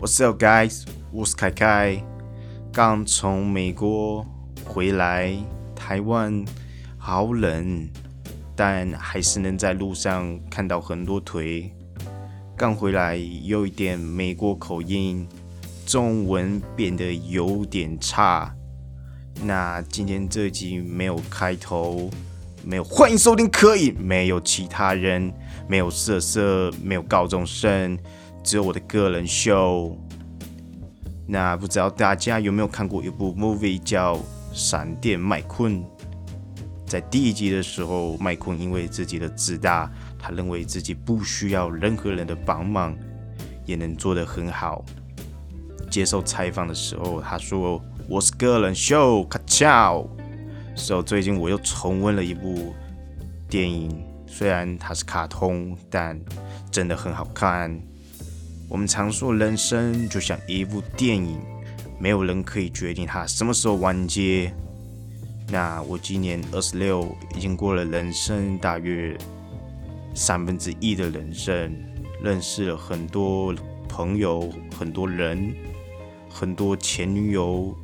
What's up, guys？我是凯凯，刚从美国回来，台湾好冷，但还是能在路上看到很多腿。刚回来有一点美国口音，中文变得有点差。那今天这集没有开头，没有欢迎收听，可以没有其他人，没有色色，没有高中生，只有我的个人秀。那不知道大家有没有看过一部 movie 叫《闪电麦昆》？在第一集的时候，麦昆因为自己的自大，他认为自己不需要任何人的帮忙，也能做得很好。接受采访的时候，他说。我是个人秀，卡乔。所以最近我又重温了一部电影，虽然它是卡通，但真的很好看。我们常说人生就像一部电影，没有人可以决定它什么时候完结。那我今年二十六，已经过了人生大约三分之一的人生，认识了很多朋友，很多人，很多前女友。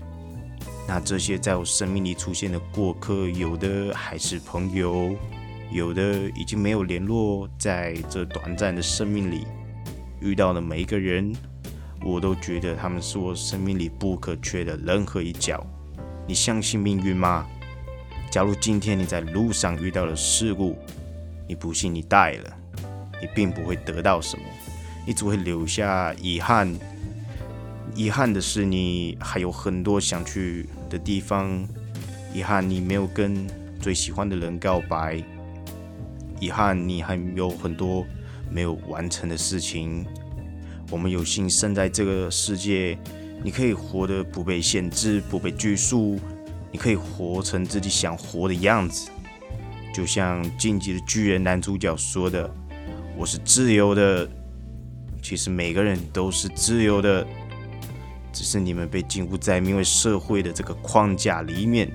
那这些在我生命里出现的过客，有的还是朋友，有的已经没有联络。在这短暂的生命里遇到的每一个人，我都觉得他们是我生命里不可缺的任何一角。你相信命运吗？假如今天你在路上遇到了事故，你不信你带了，你并不会得到什么，你只会留下遗憾。遗憾的是，你还有很多想去的地方。遗憾你没有跟最喜欢的人告白。遗憾你还有很多没有完成的事情。我们有幸生在这个世界，你可以活得不被限制，不被拘束。你可以活成自己想活的样子。就像《进击的巨人》男主角说的：“我是自由的。”其实每个人都是自由的。只是你们被禁锢在名为社会的这个框架里面，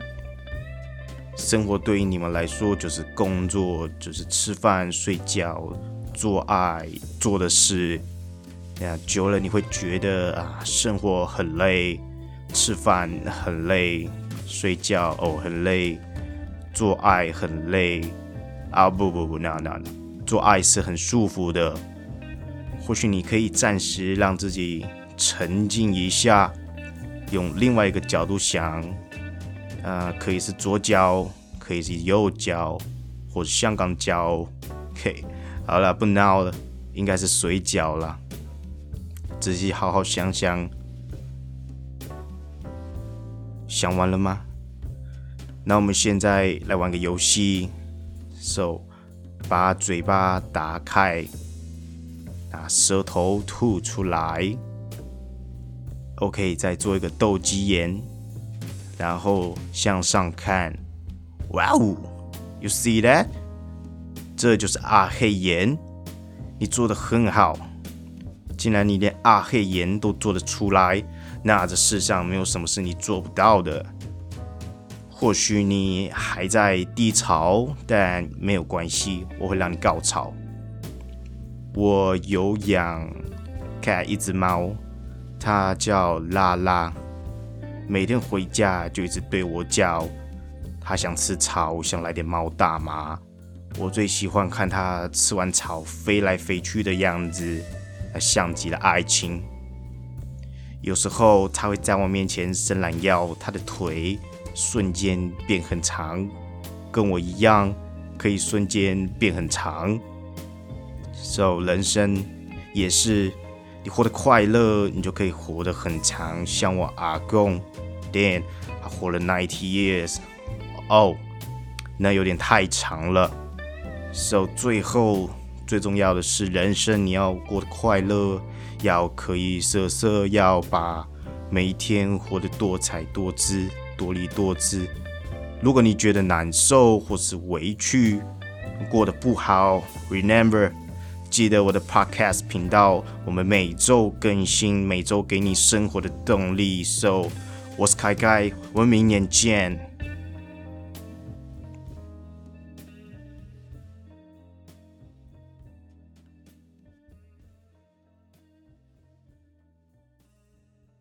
生活对于你们来说就是工作，就是吃饭、睡觉、做爱做的事。呀，久了你会觉得啊，生活很累，吃饭很累，睡觉哦很累，做爱很累。啊不不不，那那那，做爱是很舒服的。或许你可以暂时让自己。沉静一下，用另外一个角度想，呃，可以是左脚，可以是右脚，或者香港脚。OK，好了，不闹了，应该是水饺了。仔细好好想想，想完了吗？那我们现在来玩个游戏，So，把嘴巴打开，把舌头吐出来。OK，再做一个斗鸡眼，然后向上看。哇哦，You see that？这就是阿黑岩，你做的很好。既然你连阿黑岩都做得出来，那这世上没有什么是你做不到的。或许你还在低潮，但没有关系，我会让你高潮。我有养看一只猫。它叫拉拉，每天回家就一直对我叫，它想吃草，想来点猫大麻。我最喜欢看它吃完草飞来飞去的样子，像极了爱情。有时候它会在我面前伸懒腰，它的腿瞬间变很长，跟我一样可以瞬间变很长。So 人生也是。你活得快乐，你就可以活得很长。像我阿公，Dan，他活了 ninety years，哦，那有点太长了。So 最后最重要的是，人生你要过得快乐，要可以色色，要把每一天活得多彩多姿、多丽多姿。如果你觉得难受或是委屈，过得不好，Remember。记得我的 Podcast 频道，我们每周更新，每周给你生活的动力。So，我是凯凯，我们明年见。